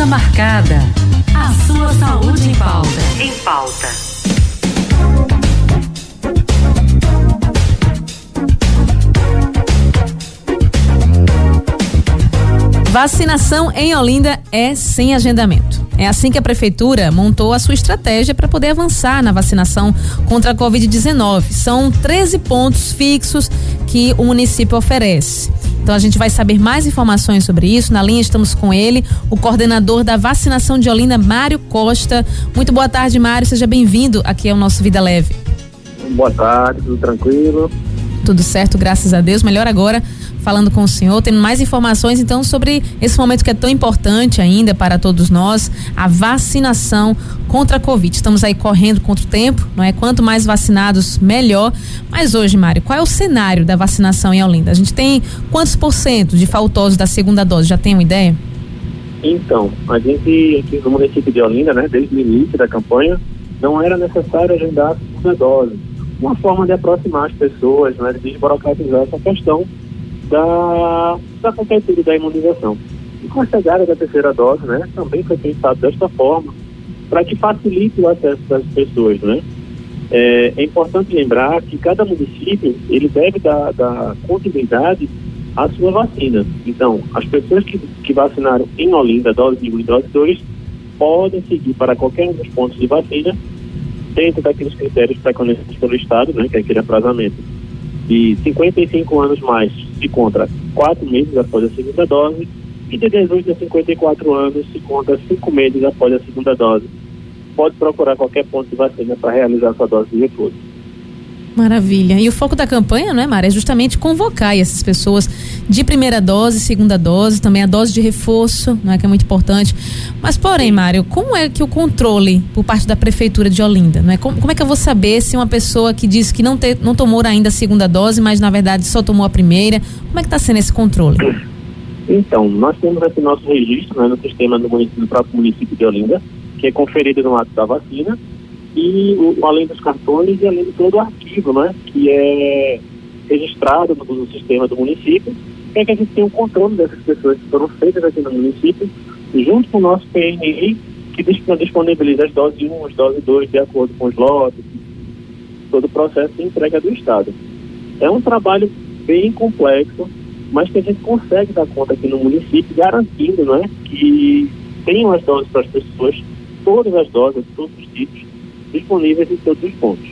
Consulta marcada. A sua saúde em pauta. Em pauta. Vacinação em Olinda é sem agendamento. É assim que a prefeitura montou a sua estratégia para poder avançar na vacinação contra a Covid-19. São 13 pontos fixos que o município oferece. Então a gente vai saber mais informações sobre isso. Na linha estamos com ele, o coordenador da vacinação de Olinda, Mário Costa. Muito boa tarde, Mário. Seja bem-vindo aqui ao nosso Vida Leve. Boa tarde, tudo tranquilo? Tudo certo, graças a Deus. Melhor agora falando com o senhor, tendo mais informações então sobre esse momento que é tão importante ainda para todos nós, a vacinação contra a Covid. Estamos aí correndo contra o tempo, não é? Quanto mais vacinados, melhor. Mas hoje, Mário, qual é o cenário da vacinação em Olinda? A gente tem quantos por cento de faltosos da segunda dose? Já tem uma ideia? Então, a gente aqui no município de Olinda, né, desde o início da campanha, não era necessário agendar a segunda dose. Uma forma de aproximar as pessoas, né, de desburocratizar essa questão da, da cobertura da imunização. E com a chegada da terceira dose, né, também foi pensado desta forma, para que facilite o acesso das pessoas, né? É, é, importante lembrar que cada município ele deve dar, dar continuidade à sua vacina. Então, as pessoas que, que vacinaram em Olinda, dose 1 e dose 2, podem seguir para qualquer um dos pontos de vacina dentro daqueles critérios preconizado pelo Estado, né, que é aquele aprazamento de 55 anos mais se conta 4 meses após a segunda dose e de 18 a 54 anos se conta 5 meses após a segunda dose. Pode procurar qualquer ponto de vacina para realizar sua dose de reforço. Maravilha. E o foco da campanha, não é, Mara? É justamente convocar essas pessoas de primeira dose, segunda dose, também a dose de reforço, não é que é muito importante. Mas, porém, Mário, como é que o controle por parte da prefeitura de Olinda, não é? Como, como é que eu vou saber se uma pessoa que diz que não, te, não tomou ainda a segunda dose, mas na verdade só tomou a primeira, como é que está sendo esse controle? Então, nós temos aqui nosso registro né, no sistema do, município, do próprio município de Olinda, que é conferido no ato da vacina e o, além dos cartões e além de todo o arquivo, né, que é registrado no, no sistema do município, é que a gente tem o controle dessas pessoas que foram feitas aqui no município, junto com o nosso PNI, que disponibiliza as doses 1, as doses 2, de acordo com os lotes, todo o processo de entrega do Estado. É um trabalho bem complexo, mas que a gente consegue dar conta aqui no município, garantindo né, que tenham as doses para as pessoas, todas as doses, todos os tipos, disponíveis em todos os pontos.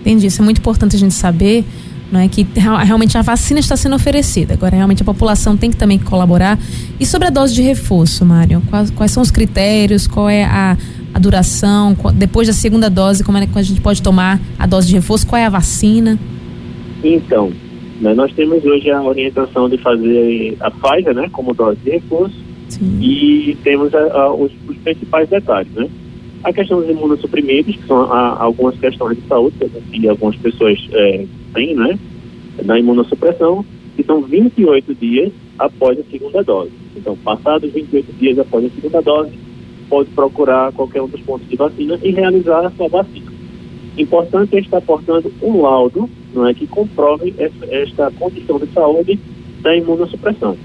Entendi, isso é muito importante a gente saber, não é que realmente a vacina está sendo oferecida. Agora realmente a população tem que também colaborar. E sobre a dose de reforço, Mário, quais, quais são os critérios, qual é a, a duração, depois da segunda dose, como é que a gente pode tomar a dose de reforço, qual é a vacina? Então, né, nós temos hoje a orientação de fazer a Pfizer, né, como dose de reforço, Sim. e temos a, a, os, os principais detalhes, né? A questão dos imunossuprimidos, que são algumas questões de saúde que algumas pessoas é, têm, né? Da imunossupressão, que são 28 dias após a segunda dose. Então, passados 28 dias após a segunda dose, pode procurar qualquer um dos pontos de vacina e realizar a sua vacina. Importante é estar portando um laudo não é, que comprove essa, esta condição de saúde da imunossupressão.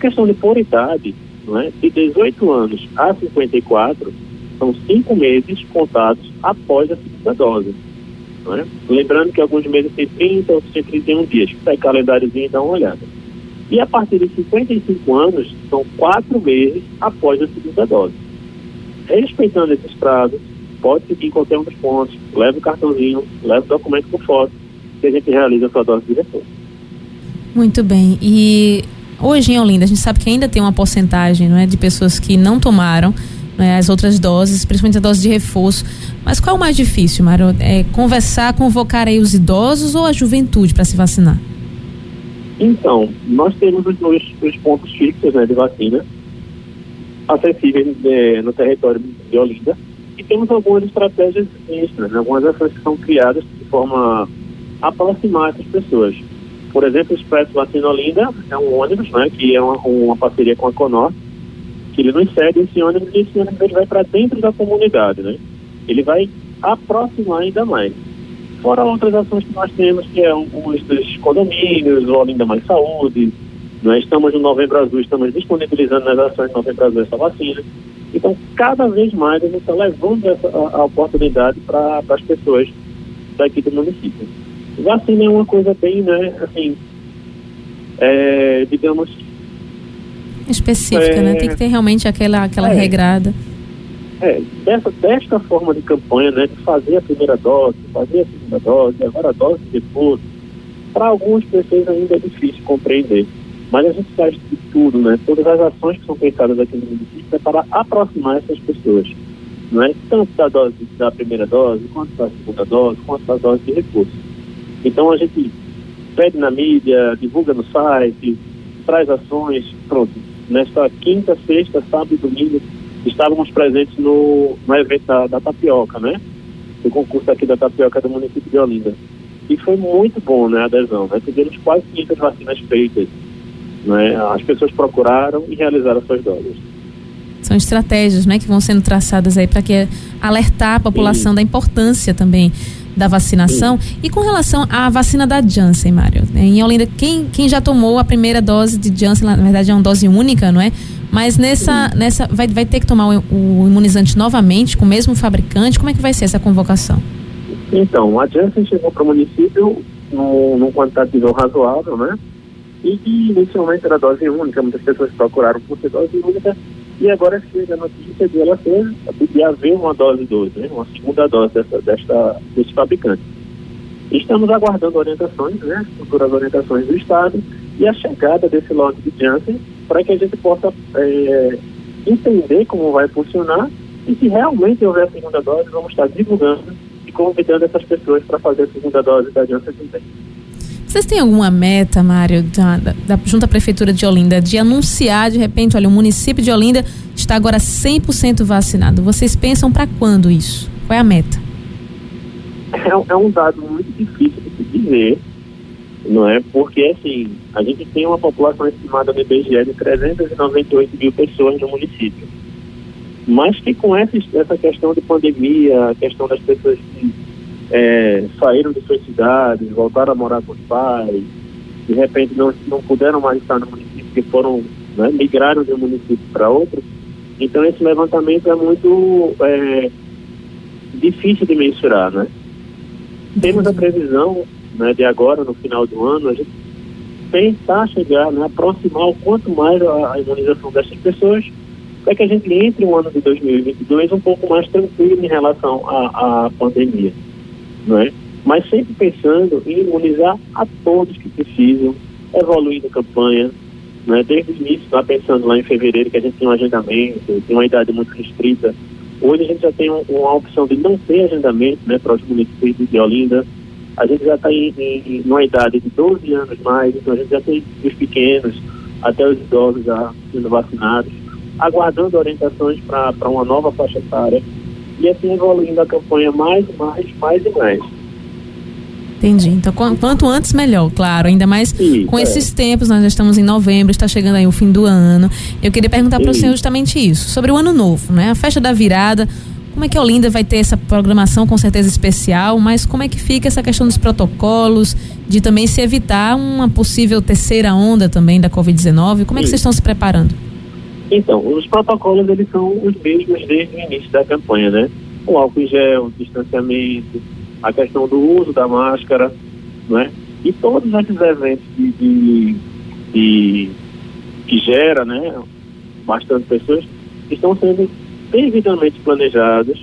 Questão de por idade, não é, de 18 anos a 54, são cinco meses contados após a segunda dose. É? Lembrando que alguns meses têm 30, outros têm 31 dias. Pega calendáriozinho e dá uma olhada. E a partir de 55 anos, são quatro meses após a segunda dose. Respeitando esses prazos, pode seguir em qualquer um dos pontos, leve o cartãozinho, leve o documento com foto, que a gente realiza a sua dose de reforço. Muito bem. E hoje em Olinda, a gente sabe que ainda tem uma porcentagem não é, de pessoas que não tomaram né, as outras doses, principalmente a dose de reforço. Mas qual é o mais difícil, Mário? É conversar, convocar aí os idosos ou a juventude para se vacinar? Então, nós temos os dois os pontos fixos né, de vacina acessíveis é, no território de Olinda e temos algumas estratégias extras, né, algumas ações que são criadas de forma a aproximar essas pessoas. Por exemplo, o Expresso Vacina Olinda é um ônibus, né, que é uma, uma parceria com a Conor, que ele não cede esse ônibus e esse ônibus ele vai para dentro da comunidade, né? Ele vai aproximar ainda mais. Fora outras ações que nós temos, que é um, os dos condomínios, o Olinda Mais Saúde, Nós estamos no Novembro Azul, estamos disponibilizando nas ações do Novembro Azul essa vacina. Então, cada vez mais a gente está levando essa, a, a oportunidade para as pessoas daqui do município. Vacina é uma coisa bem, né, assim, é, digamos... Específica, né? é, né? Tem que ter realmente aquela, aquela é, regrada. É, dessa, desta forma de campanha, né, de fazer a primeira dose, fazer a segunda dose, agora a dose de reforço, para algumas pessoas ainda é difícil compreender. Mas a gente faz de tudo, né? Todas as ações que são pensadas aqui no município é para aproximar essas pessoas. Não é tanto da dose da primeira dose, quanto da segunda dose, quanto da dose de reforço. Então a gente pede na mídia, divulga no site, traz ações, pronto. Nesta quinta, sexta, sábado e domingo estávamos presentes no, no evento da, da tapioca, né? O concurso aqui da tapioca do município de Olinda. E foi muito bom, né, a adesão, né? Tivemos quase 500 vacinas feitas, né? As pessoas procuraram e realizaram suas doses. São estratégias, né, que vão sendo traçadas aí para que alertar a população Sim. da importância também da vacinação. Sim. E com relação à vacina da Janssen, Mário, né? em Olinda, quem, quem já tomou a primeira dose de Janssen, na verdade é uma dose única, não é? Mas nessa, nessa vai, vai ter que tomar o, o, imunizante novamente com o mesmo fabricante? Como é que vai ser essa convocação? Então, a Janssen chegou para o município num, num quantitativo razoável, né? E que inicialmente era dose única, muitas pessoas procuraram por ser dose única, e agora chega a notícia de ela ter, de haver uma dose 2, né? uma segunda dose dessa, desta, desse fabricante. Estamos aguardando orientações, né? futuras orientações do Estado, e a chegada desse lote de Janssen para que a gente possa é, entender como vai funcionar e se realmente houver a segunda dose, vamos estar divulgando e convidando essas pessoas para fazer a segunda dose da Janssen também. Vocês têm alguma meta, Mário, da, da, da, junto à Prefeitura de Olinda, de anunciar de repente, olha, o município de Olinda está agora 100% vacinado. Vocês pensam para quando isso? Qual é a meta? É, é um dado muito difícil de se dizer, não é? Porque, assim, a gente tem uma população estimada no IBGE de 398 mil pessoas no município. Mas que com essa, essa questão de pandemia, a questão das pessoas é, saíram de suas cidades, voltaram a morar com os pais, de repente não, não puderam mais estar no município, que foram, né, migraram de um município para outro. Então esse levantamento é muito é, difícil de mensurar, né? Temos a previsão né, de agora, no final do ano, a gente tentar chegar, né, aproximar o quanto mais a, a imunização dessas pessoas, para que a gente entre o ano de 2022 um pouco mais tranquilo em relação à, pandemia, é? Mas sempre pensando em imunizar a todos que precisam, evoluindo a campanha, né? Desde o início, está pensando lá em fevereiro que a gente tem um agendamento, tem uma idade muito restrita. Hoje a gente já tem um, uma opção de não ter agendamento, né, para os municípios de Olinda, a gente já está em, em, idade de 12 anos mais, então a gente já tem os pequenos, até os idosos já sendo vacinados, aguardando orientações para uma nova faixa etária e assim evoluindo a campanha mais, mais, mais e mais. Entendi. Então, quanto antes, melhor, claro. Ainda mais Sim, com é. esses tempos, nós já estamos em novembro, está chegando aí o fim do ano. Eu queria perguntar para o senhor justamente isso, sobre o ano novo, né? A festa da virada, como é que a Olinda vai ter essa programação com certeza especial, mas como é que fica essa questão dos protocolos, de também se evitar uma possível terceira onda também da Covid-19? Como é que vocês estão se preparando? Então, os protocolos eles são os mesmos desde o início da campanha, né? O álcool em gel, o distanciamento, a questão do uso da máscara, né? E todos esses eventos de, de, de que gera, né, bastante pessoas, estão sendo devidamente planejadas,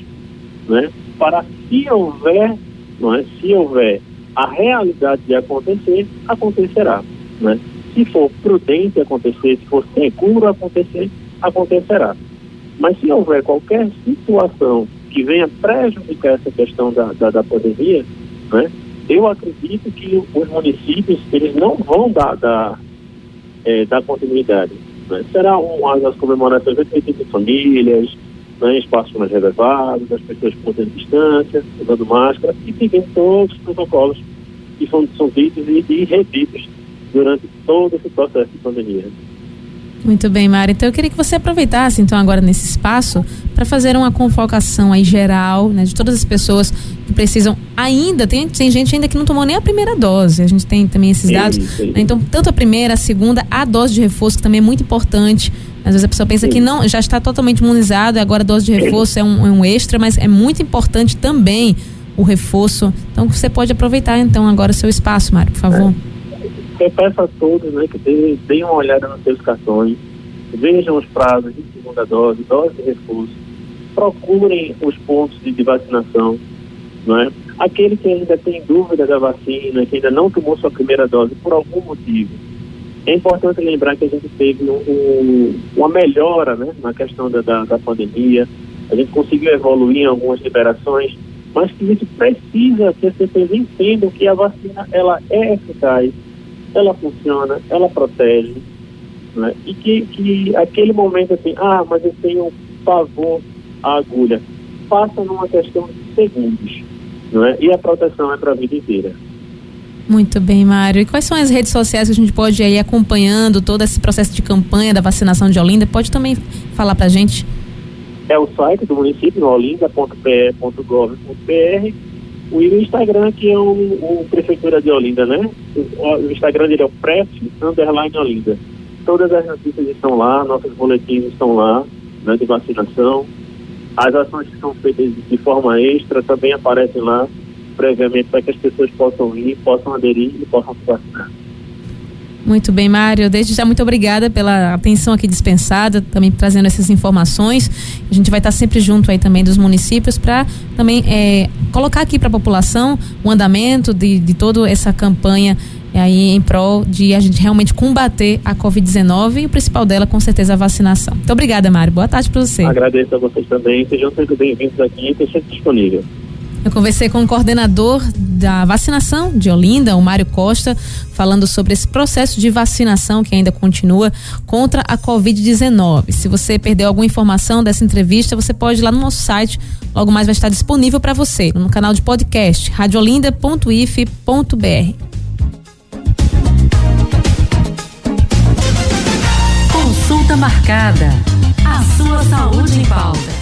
né, para se houver, não é, se houver a realidade de acontecer, acontecerá, né? Se for prudente acontecer, se for seguro acontecer, acontecerá. Mas se houver qualquer situação que venha prejudicar essa questão da, da, da pandemia, né, eu acredito que os municípios eles não vão dar, dar, é, dar continuidade. Né? Será uma das comemorações de famílias, né, espaços mais reservados, as pessoas mantendo distância, usando máscara e seguindo todos os protocolos que são, são ditos e, e durante todo esse processo de pandemia. Muito bem, Mari. Então eu queria que você aproveitasse então agora nesse espaço para fazer uma convocação aí geral, né, de todas as pessoas que precisam ainda, tem, tem gente ainda que não tomou nem a primeira dose, a gente tem também esses dados, né, então tanto a primeira, a segunda, a dose de reforço que também é muito importante, às vezes a pessoa pensa sim. que não, já está totalmente imunizado, agora a dose de reforço é um, é um extra, mas é muito importante também o reforço, então você pode aproveitar então agora o seu espaço, Mário, por favor. É. Eu peço a todos né, que deem uma olhada nos seus cartões, vejam os prazos de segunda dose, dose de reforço, procurem os pontos de, de vacinação, é? Aquele que ainda tem dúvida da vacina, que ainda não tomou sua primeira dose por algum motivo, é importante lembrar que a gente teve um, um, uma melhora né, na questão da, da, da, pandemia, a gente conseguiu evoluir em algumas liberações, mas que a gente precisa que as pessoas entendam que a vacina ela é eficaz, ela funciona, ela protege, né? E que, que aquele momento assim, ah, mas eu tenho pavor à agulha, passa numa questão de segundos, não é? E a proteção é para a vida inteira. Muito bem, Mário. E quais são as redes sociais que a gente pode ir acompanhando todo esse processo de campanha da vacinação de Olinda? Pode também falar para a gente? É o site do município, olinda.pe.gov.br o Instagram, que é o, o, Prefeitura de Olinda, né? O, o Instagram dele é o Pref Underline Olinda. Todas as notícias estão lá, nossos boletins estão lá, né, de vacinação. As ações que são feitas de forma extra também aparecem lá previamente para que as pessoas possam ir, possam aderir e possam se vacinar. Muito bem, Mário. Desde já, muito obrigada pela atenção aqui dispensada, também trazendo essas informações. A gente vai estar sempre junto aí também dos municípios para também é, colocar aqui para a população o andamento de, de toda essa campanha aí em prol de a gente realmente combater a Covid-19 e o principal dela, com certeza, a vacinação. Muito obrigada, Mário. Boa tarde para você. Agradeço a vocês também. Sejam sempre bem-vindos aqui e sempre disponível. Eu conversei com o coordenador da vacinação de Olinda, o Mário Costa, falando sobre esse processo de vacinação que ainda continua contra a Covid-19. Se você perdeu alguma informação dessa entrevista, você pode ir lá no nosso site, logo mais vai estar disponível para você, no canal de podcast, radiolinda.if.br. Consulta marcada. A sua saúde em pauta.